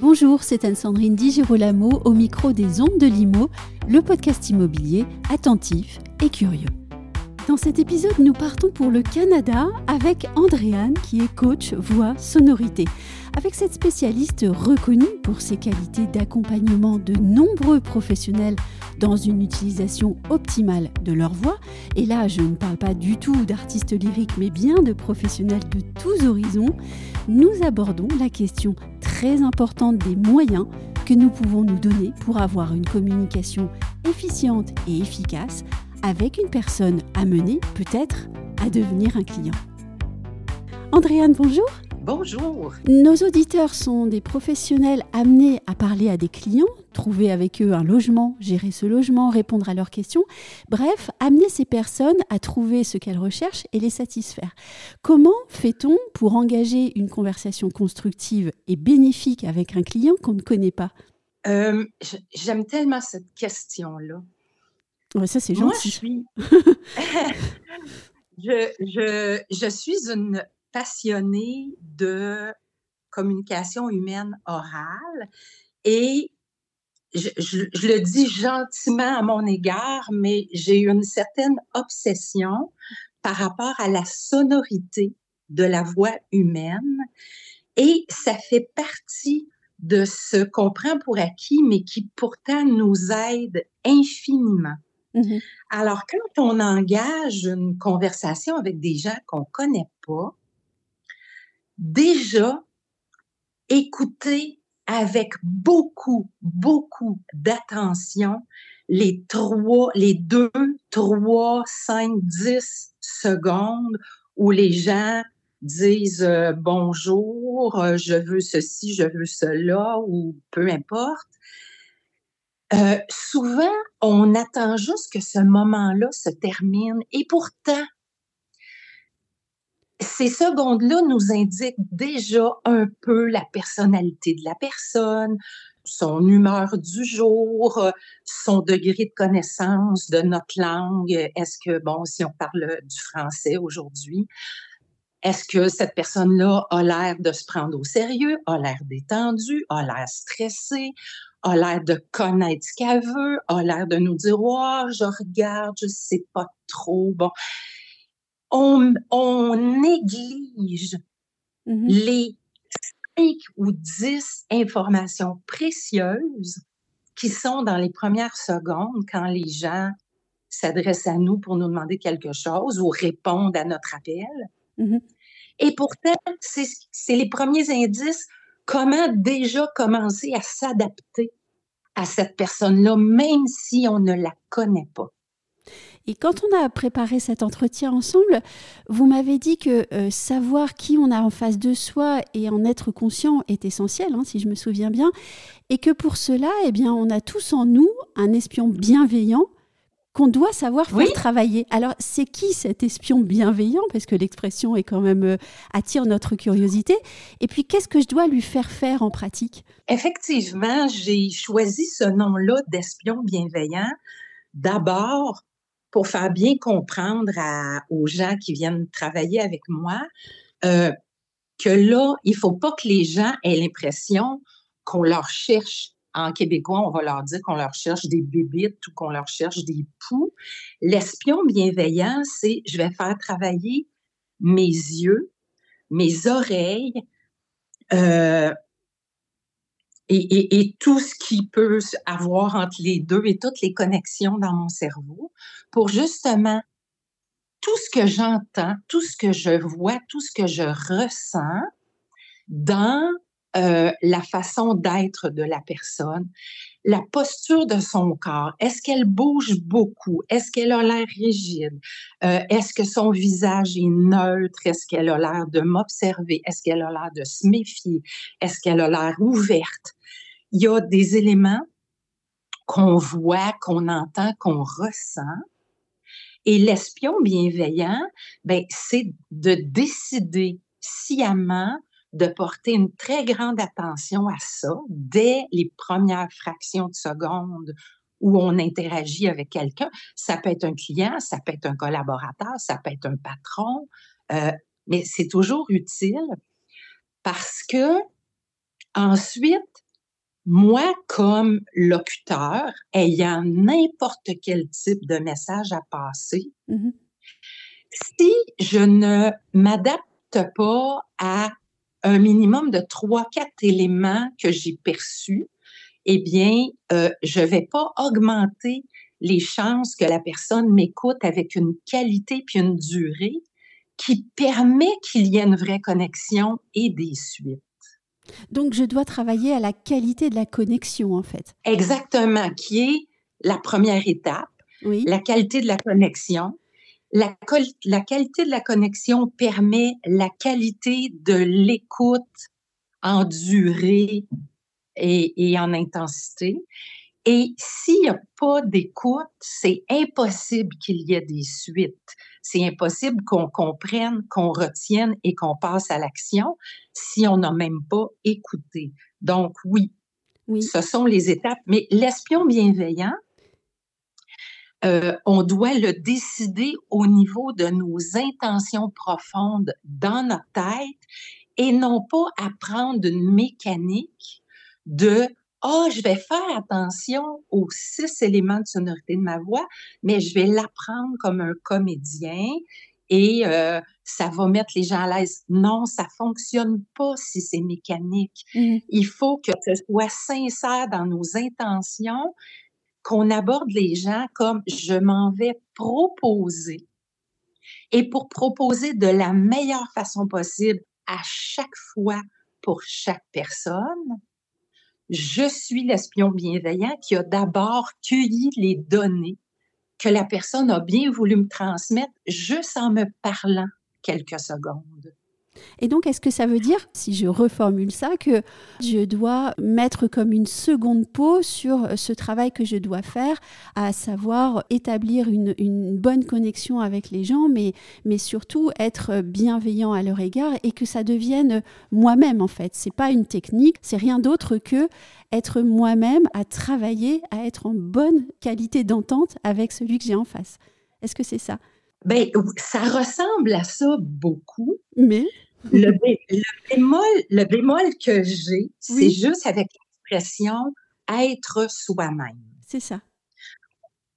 Bonjour, c'est Anne-Sandrine Di Girolamo au micro des Ondes de Limo, le podcast immobilier attentif et curieux. Dans cet épisode, nous partons pour le Canada avec Andréane qui est coach voix sonorité. Avec cette spécialiste reconnue pour ses qualités d'accompagnement de nombreux professionnels dans une utilisation optimale de leur voix, et là je ne parle pas du tout d'artistes lyriques mais bien de professionnels de tous horizons, nous abordons la question très importante des moyens que nous pouvons nous donner pour avoir une communication efficiente et efficace avec une personne amenée peut-être à devenir un client. Andréane, bonjour. Bonjour. Nos auditeurs sont des professionnels amenés à parler à des clients, trouver avec eux un logement, gérer ce logement, répondre à leurs questions, bref, amener ces personnes à trouver ce qu'elles recherchent et les satisfaire. Comment fait-on pour engager une conversation constructive et bénéfique avec un client qu'on ne connaît pas? Euh, J'aime tellement cette question-là. ça, c'est gentil. je, je, je suis une passionnée de communication humaine orale. Et je, le dis gentiment à mon égard, mais j'ai une certaine obsession par rapport à la sonorité de la voix humaine. Et ça fait partie de ce qu'on prend pour acquis, mais qui pourtant nous aide infiniment. Mmh Alors, quand on engage une conversation avec des gens qu'on ne connaît pas, déjà écouter avec beaucoup, beaucoup d'attention les trois, les deux, trois, cinq, dix secondes où les gens disent euh, bonjour, euh, je veux ceci, je veux cela, ou peu importe. Euh, souvent, on attend juste que ce moment-là se termine et pourtant, ces secondes-là nous indiquent déjà un peu la personnalité de la personne, son humeur du jour, son degré de connaissance de notre langue. Est-ce que, bon, si on parle du français aujourd'hui, est-ce que cette personne-là a l'air de se prendre au sérieux, a l'air détendue, a l'air stressée, a l'air de connaître ce qu'elle veut, a l'air de nous dire, oh, je regarde, je sais pas trop. Bon, on, néglige mmh les cinq ou dix informations précieuses qui sont dans les premières secondes quand les gens s'adressent à nous pour nous demander quelque chose ou répondent à notre appel. Mmh Et pourtant, c'est les premiers indices comment déjà commencer à s'adapter à cette personne-là, même si on ne la connaît pas. Et quand on a préparé cet entretien ensemble, vous m'avez dit que euh, savoir qui on a en face de soi et en être conscient est essentiel, hein, si je me souviens bien, et que pour cela, eh bien, on a tous en nous un espion bienveillant qu'on doit savoir faire travailler. Alors, c'est qui cet espion bienveillant? Parce que l'expression est quand même euh, attire notre curiosité. Et puis, qu'est-ce que je dois lui faire faire en pratique? Effectivement, j'ai choisi ce nom-là d'espion bienveillant. D'abord, pour faire bien comprendre aux gens qui viennent travailler avec moi euh, que là, il faut pas que les gens aient l'impression qu'on leur cherche. En québécois, on va leur dire qu'on leur cherche des bébites ou qu'on leur cherche des poux. L'espion bienveillant, c'est je vais faire travailler mes yeux, mes oreilles, euh, et, tout ce qui peut avoir entre les deux et toutes les connexions dans mon cerveau pour justement tout ce que j'entends, tout ce que je vois, tout ce que je ressens dans euh, la façon d'être de la personne, la posture de son corps? Est-ce qu'elle bouge beaucoup? Est-ce qu'elle a l'air rigide? Euh, est-ce que son visage est neutre? Est-ce qu'elle a l'air de m'observer? Est-ce qu'elle a l'air de se méfier? Est-ce qu'elle a l'air ouverte? il y a des éléments qu'on voit, qu'on entend, qu'on ressent. Et l'espion bienveillant, ben, c'est de décider sciemment de porter une très grande attention à ça dès les premières fractions de seconde où on interagit avec quelqu'un. Ça peut être un client, ça peut être un collaborateur, ça peut être un patron, euh, mais c'est toujours utile parce que ensuite, moi, comme locuteur, ayant n'importe quel type de message à passer, mmh si je ne m'adapte pas à un minimum de trois, quatre éléments que j'ai perçus, eh bien, euh, je ne vais pas augmenter les chances que la personne m'écoute avec une qualité puis une durée qui permet qu'il y ait une vraie connexion et des suites. Donc, je dois travailler à la qualité de la connexion, en fait. Exactement, qui est la première étape. Oui. La qualité de la connexion. La, la qualité de la connexion permet la qualité de l'écoute en durée et, et en intensité. Et s'il n'y a pas d'écoute, c'est impossible qu'il y ait des suites. C'est impossible qu'on comprenne, qu'on retienne et qu'on passe à l'action si on n'a même pas écouté. Donc oui, oui, ce sont les étapes. Mais l'espion bienveillant, euh, on doit le décider au niveau de nos intentions profondes dans notre tête et non pas apprendre une mécanique de oh, je vais faire attention aux six éléments de sonorité de ma voix, mais je vais l'apprendre comme un comédien et euh, ça va mettre les gens à l'aise. Non, ça fonctionne pas si c'est mécanique. Mmh. Il faut que ce soit sincère dans nos intentions, qu'on aborde les gens comme je m'en vais proposer. Et pour proposer de la meilleure façon possible à chaque fois pour chaque personne, je suis l'espion bienveillant qui a d'abord cueilli les données que la personne a bien voulu me transmettre juste en me parlant quelques secondes. Et donc, est-ce que ça veut dire, si je reformule ça, que je dois mettre comme une seconde peau sur ce travail que je dois faire, à savoir établir une, bonne connexion avec les gens, mais, mais surtout être bienveillant à leur égard et que ça devienne moi-même en fait. C'est pas une technique, c'est rien d'autre que être moi-même, à travailler, à être en bonne qualité d'entente avec celui que j'ai en face. Est-ce que c'est ça? Ben, ça ressemble à ça beaucoup. Mais? Le, bémol, le bémol que j'ai, c'est juste avec l'expression être soi-même. C'est ça.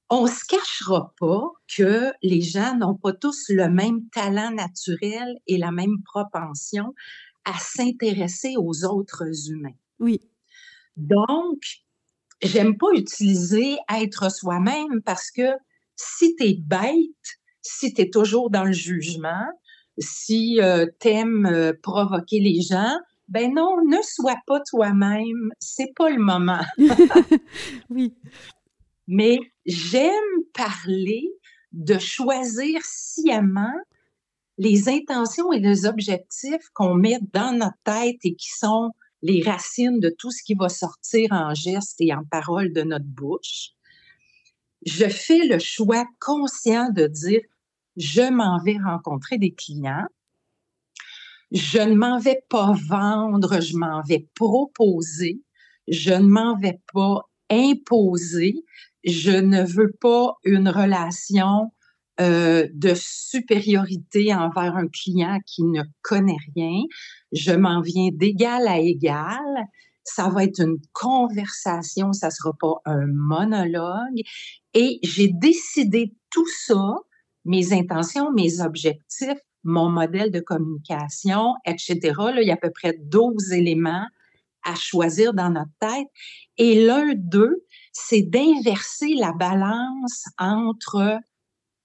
On ne se cachera pas que les gens n'ont pas tous le même talent naturel et la même propension à s'intéresser aux autres humains. Oui. Donc, j'aime pas utiliser être soi-même parce que si tu es bête, si tu es toujours dans le jugement, si euh, t'aimes euh, provoquer les gens, ben non, ne sois pas toi-même, c'est pas le moment. oui. Mais j'aime parler de choisir sciemment les intentions et les objectifs qu'on met dans notre tête et qui sont les racines de tout ce qui va sortir en gestes et en paroles de notre bouche. Je fais le choix conscient de dire je m'en vais rencontrer des clients. Je ne m'en vais pas vendre, je m'en vais proposer. Je ne m'en vais pas imposer. Je ne veux pas une relation euh, de supériorité envers un client qui ne connaît rien. Je m'en viens d'égal à égal. Ça va être une conversation, ça sera pas un monologue. Et j'ai décidé tout ça mes intentions, mes objectifs, mon modèle de communication, etc. Là, il y a à peu près 12 éléments à choisir dans notre tête. Et l'un d'eux, c'est d'inverser la balance entre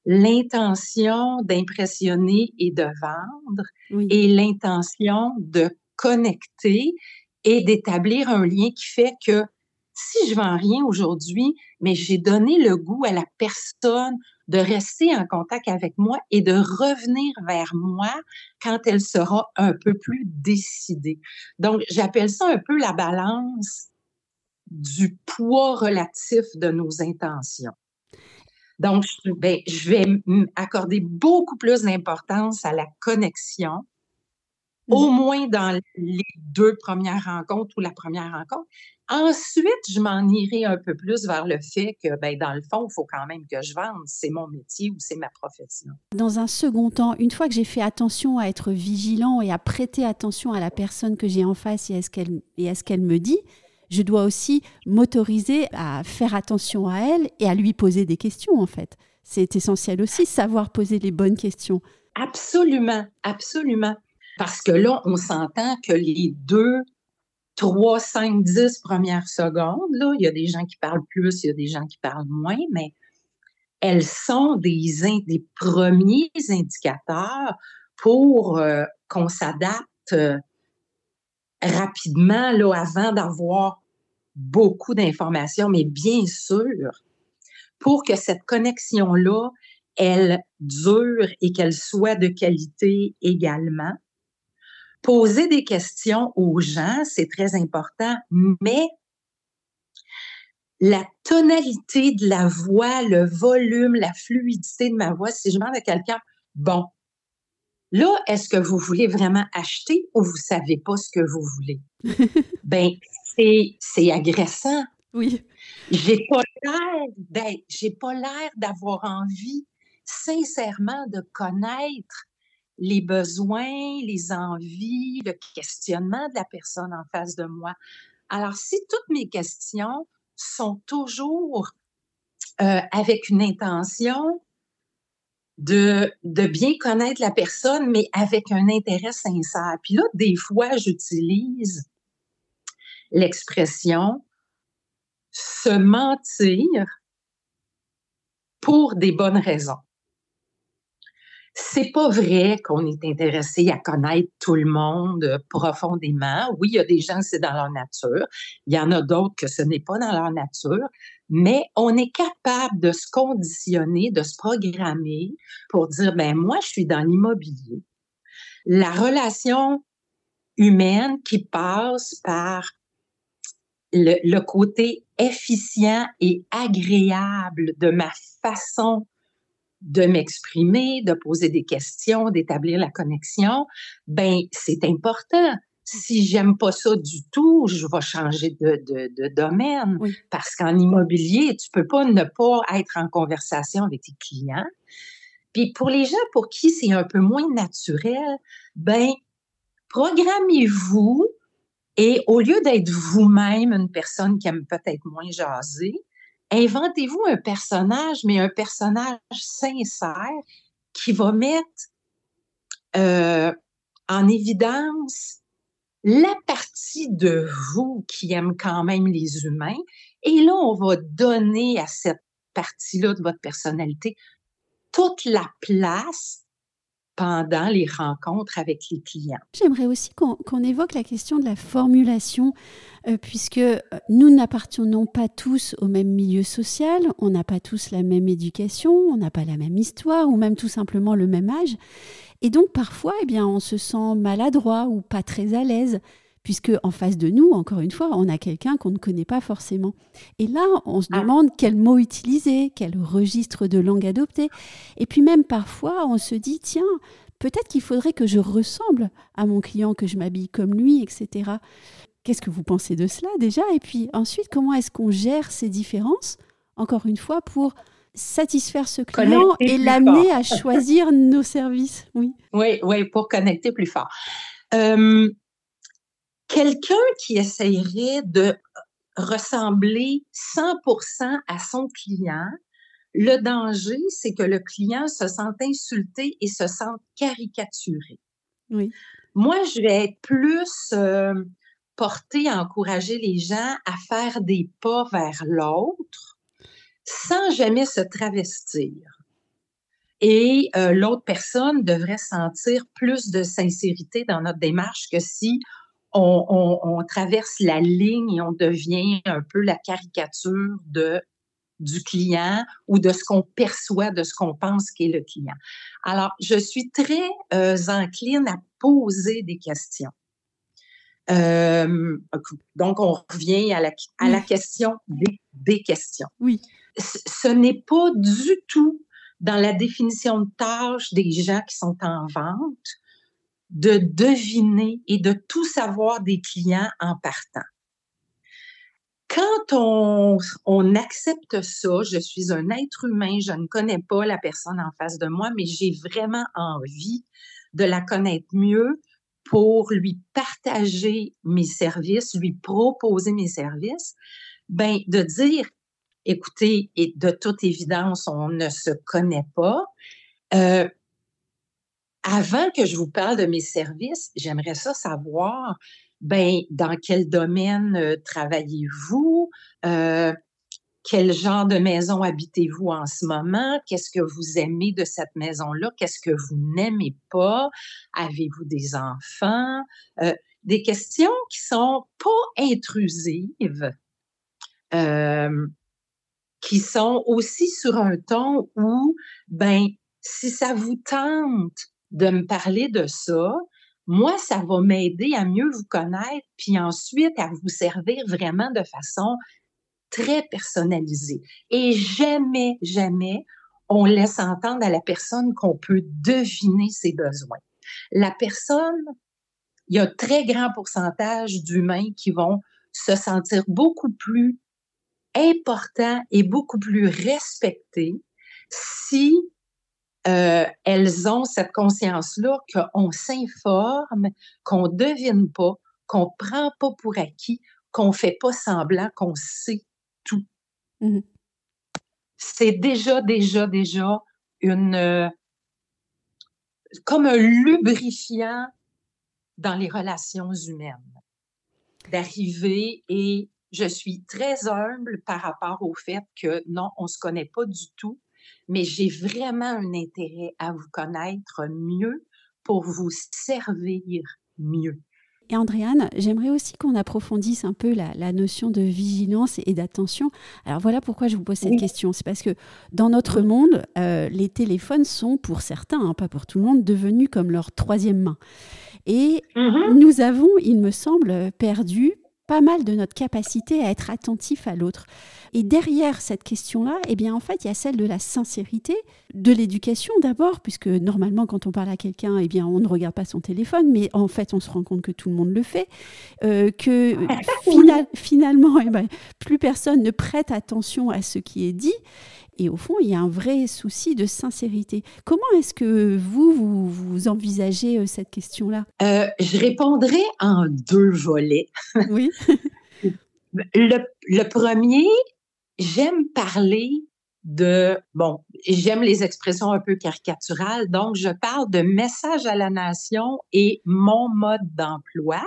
l'intention d'impressionner et de vendre et l'intention de connecter et d'établir un lien qui fait que si je vends rien aujourd'hui, mais j'ai donné le goût à la personne de rester en contact avec moi et de revenir vers moi quand elle sera un peu plus décidée. Donc, j'appelle ça un peu la balance du poids relatif de nos intentions. Donc, ben, je vais accorder beaucoup plus d'importance à la connexion au mmh. moins dans les deux premières rencontres ou la première rencontre. Ensuite, je m'en irai un peu plus vers le fait que, ben, dans le fond, il faut quand même que je vende. C'est mon métier ou c'est ma profession. Dans un second temps, une fois que j'ai fait attention à être vigilant et à prêter attention à la personne que j'ai en face et à ce qu'elle, et à ce qu'elle me dit, je dois aussi m'autoriser à faire attention à elle et à lui poser des questions, en fait. C'est essentiel aussi, savoir poser les bonnes questions. Absolument, absolument. Parce que là, on s'entend que les deux, trois, cinq, dix premières secondes, là, il y a des gens qui parlent plus, il y a des gens qui parlent moins, mais elles sont des, des premiers indicateurs pour euh, qu'on s'adapte euh, rapidement là, avant d'avoir beaucoup d'informations, mais bien sûr, pour que cette connexion-là, elle dure et qu'elle soit de qualité également, poser des questions aux gens, c'est très important, mais la tonalité de la voix, le volume, la fluidité de ma voix, si je demande à quelqu'un, bon, là, est-ce que vous voulez vraiment acheter ou vous savez pas ce que vous voulez? ben, c'est agressant. Oui. J'ai pas l'air, j'ai pas l'air d'avoir envie, sincèrement, de connaître les besoins, les envies, le questionnement de la personne en face de moi. Alors, si toutes mes questions sont toujours euh, avec une intention de, de bien connaître la personne, mais avec un intérêt sincère. Puis là, des fois, j'utilise l'expression se mentir pour des bonnes raisons c'est pas vrai qu'on est intéressé à connaître tout le monde profondément. Oui, il y a des gens, c'est dans leur nature. Il y en a d'autres que ce n'est pas dans leur nature. Mais on est capable de se conditionner, de se programmer pour dire, ben, moi, je suis dans l'immobilier. La relation humaine qui passe par le, le, côté efficient et agréable de ma façon de m'exprimer, de poser des questions, d'établir la connexion, ben c'est important. Si j'aime pas ça du tout, je vais changer de, de, domaine. Parce qu'en immobilier, tu peux pas ne pas être en conversation avec tes clients. Puis pour les gens pour qui c'est un peu moins naturel, ben programmez-vous et au lieu d'être vous-même une personne qui aime peut-être moins jaser, inventez-vous un personnage, mais un personnage sincère qui va mettre euh, en évidence la partie de vous qui aime quand même les humains. Et là, on va donner à cette partie-là de votre personnalité toute la place pendant les rencontres avec les clients. J'aimerais aussi qu'on évoque la question de la formulation, euh, puisque euh, nous n'appartenons pas tous au même milieu social, on n'a pas tous la même éducation, on n'a pas la même histoire, ou même tout simplement le même âge. Et donc parfois, eh bien, on se sent maladroit ou pas très à l'aise puisque en face de nous, encore une fois, on a quelqu'un qu'on ne connaît pas forcément. Et là, on se ah. demande quel mot utiliser, quel registre de langue adopter. Et puis même parfois, on se dit, tiens, peut-être qu'il faudrait que je ressemble à mon client, que je m'habille comme lui, etc. Qu'est-ce que vous pensez de cela déjà? Et puis ensuite, comment est-ce qu'on gère ces différences, encore une fois, pour satisfaire ce client et l'amener à choisir nos services? Oui. oui, oui, pour connecter plus fort. Euh, quelqu'un qui essayerait de ressembler 100% à son client, le danger, c'est que le client se sente insulté et se sente caricaturé. Oui. Moi, je vais être plus euh, portée à encourager les gens à faire des pas vers l'autre sans jamais se travestir. Et euh, l'autre personne devrait sentir plus de sincérité dans notre démarche que si on, traverse la ligne et on devient un peu la caricature de du client ou de ce qu'on perçoit, de ce qu'on pense qu'est le client. Alors, je suis très euh, encline à poser des questions. Euh, donc, on revient à la, à la question des, des, questions. Oui. Ce n'est pas du tout dans la définition de tâche des gens qui sont en vente de deviner et de tout savoir des clients en partant. Quand on, accepte ça, je suis un être humain, je ne connais pas la personne en face de moi, mais j'ai vraiment envie de la connaître mieux pour lui partager mes services, lui proposer mes services, ben de dire, écoutez, et de toute évidence, on ne se connaît pas. Euh, avant que je vous parle de mes services, j'aimerais ça savoir, ben, dans quel domaine euh, travaillez-vous? Euh, quel genre de maison habitez-vous en ce moment? Qu'est-ce que vous aimez de cette maison-là? Qu'est-ce que vous n'aimez pas? Avez-vous des enfants? Euh, des questions qui sont pas intrusives, euh, qui sont aussi sur un ton où, ben, si ça vous tente de me parler de ça, moi, ça va m'aider à mieux vous connaître, puis ensuite à vous servir vraiment de façon très personnalisé. Et jamais, jamais, on laisse entendre à la personne qu'on peut deviner ses besoins. La personne, il y a un très grand pourcentage d'humains qui vont se sentir beaucoup plus importants et beaucoup plus respectés si euh, elles ont cette conscience-là qu'on s'informe, qu'on devine pas, qu'on prend pas pour acquis, qu'on fait pas semblant qu'on sait tout. Mmh C'est déjà, déjà, déjà une euh, comme un lubrifiant dans les relations humaines. D'arriver et je suis très humble par rapport au fait que non, on ne se connaît pas du tout, mais j'ai vraiment un intérêt à vous connaître mieux pour vous servir mieux. Et Andréane, j'aimerais aussi qu'on approfondisse un peu la, notion de vigilance et d'attention. Alors voilà pourquoi je vous pose cette question. C'est parce que dans notre monde, euh, les téléphones sont pour certains, hein, pas pour tout le monde, devenus comme leur troisième main. Et mm-hmm. nous avons, il me semble, perdu pas mal de notre capacité à être attentif à l'autre. Et derrière cette question-là, eh bien, en fait, il y a celle de la sincérité, de l'éducation d'abord, puisque normalement, quand on parle à quelqu'un, eh bien, on ne regarde pas son téléphone, mais en fait, on se rend compte que tout le monde le fait, euh, que finalement, eh ben, plus personne ne prête attention à ce qui est dit. Et au fond, il y a un vrai souci de sincérité. Comment est-ce que vous, vous, envisagez euh, cette question-là? Euh, Je répondrai en deux volets. Oui. le, le, premier, j'aime parler de, bon, j'aime les expressions un peu caricaturales, donc je parle de message à la nation et mon mode d'emploi.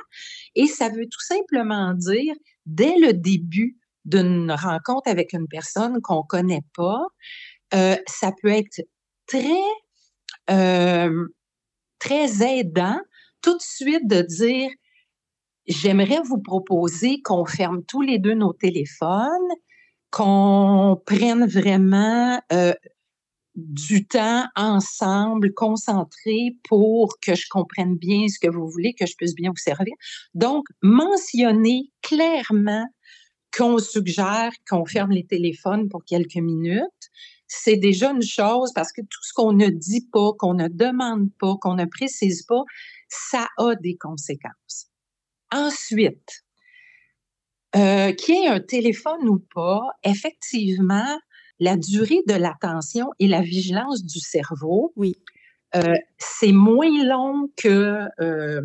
Et ça veut tout simplement dire, dès le début d'une rencontre avec une personne qu'on connaît pas, euh, ça peut être très, euh, très aidant tout de suite de dire, j'aimerais vous proposer qu'on ferme tous les deux nos téléphones qu'on prenne vraiment euh, du temps ensemble, concentré pour que je comprenne bien ce que vous voulez, que je puisse bien vous servir. Donc, mentionner clairement qu'on suggère qu'on ferme les téléphones pour quelques minutes, c'est déjà une chose parce que tout ce qu'on ne dit pas, qu'on ne demande pas, qu'on ne précise pas, ça a des conséquences. Ensuite, euh, qu'il y ait un téléphone ou pas, effectivement, la durée de l'attention et la vigilance du cerveau, oui. Euh, c'est moins long que euh,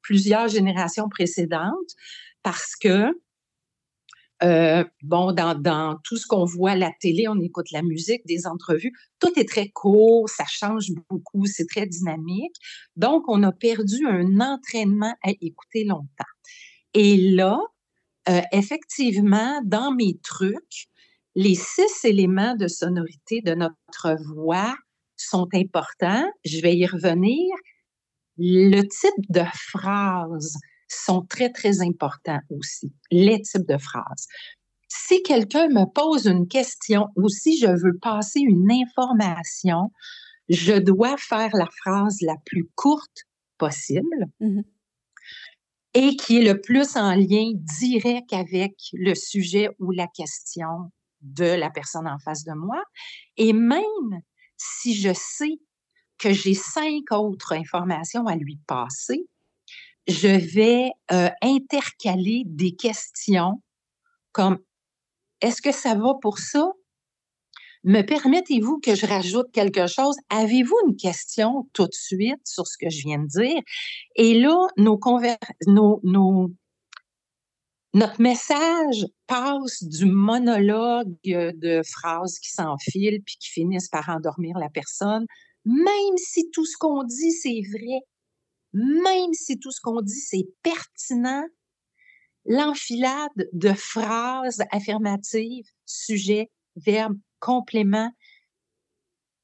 plusieurs générations précédentes parce que, bon, dans, tout ce qu'on voit à la télé, on écoute la musique, des entrevues, tout est très court, ça change beaucoup, c'est très dynamique. Donc, on a perdu un entraînement à écouter longtemps. Et là, euh, effectivement, dans mes trucs, les six éléments de sonorité de notre voix sont importants. Je vais y revenir. Le type de phrases sont très, très importants aussi. Les types de phrases. Si quelqu'un me pose une question ou si je veux passer une information, je dois faire la phrase la plus courte possible. Mmh et qui est le plus en lien direct avec le sujet ou la question de la personne en face de moi. Et même si je sais que j'ai cinq autres informations à lui passer, je vais euh, intercaler des questions comme est-ce que ça va pour ça? Me permettez-vous que je rajoute quelque chose? Avez-vous une question tout de suite sur ce que je viens de dire? Et là, nos, nos, nos notre message passe du monologue de phrases qui s'enfilent puis qui finissent par endormir la personne, même si tout ce qu'on dit, c'est vrai, même si tout ce qu'on dit, c'est pertinent, l'enfilade de phrases affirmatives, sujet, verbe, complément,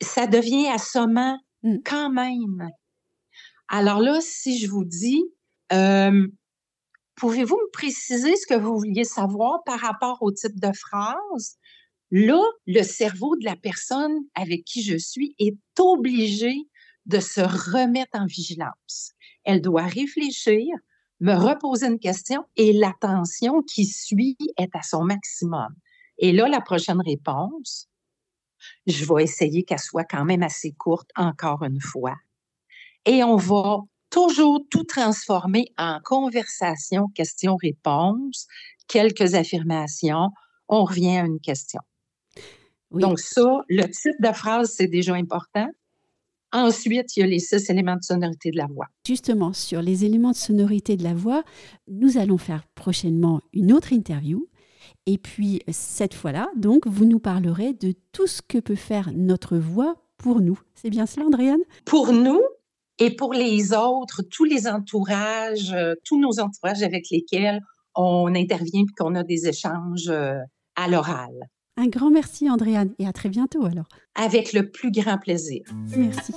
ça devient assommant mmh. quand même. Alors là, si je vous dis, euh, Pouvez-vous me préciser ce que vous vouliez savoir par rapport au type de phrase? Là, le cerveau de la personne avec qui je suis est obligé de se remettre en vigilance. Elle doit réfléchir, me reposer une question et l'attention qui suit est à son maximum. Et là, la prochaine réponse, je vais essayer qu'elle soit quand même assez courte encore une fois. Et on va toujours tout transformer en conversation, question-réponse, quelques affirmations, on revient à une question. Donc ça, le type de phrase, c'est déjà important? Ensuite, il y a les six éléments de sonorité de la voix. Justement, sur les éléments de sonorité de la voix, nous allons faire prochainement une autre interview. Et puis, cette fois-là, donc, vous nous parlerez de tout ce que peut faire notre voix pour nous. C'est bien cela, Andréane? Pour nous, et pour les autres, tous les entourages, euh, tous nos entourages avec lesquels on intervient et qu'on a des échanges euh, à l'oral. Un grand merci, Andréane, et à très bientôt alors. Avec le plus grand plaisir. Merci.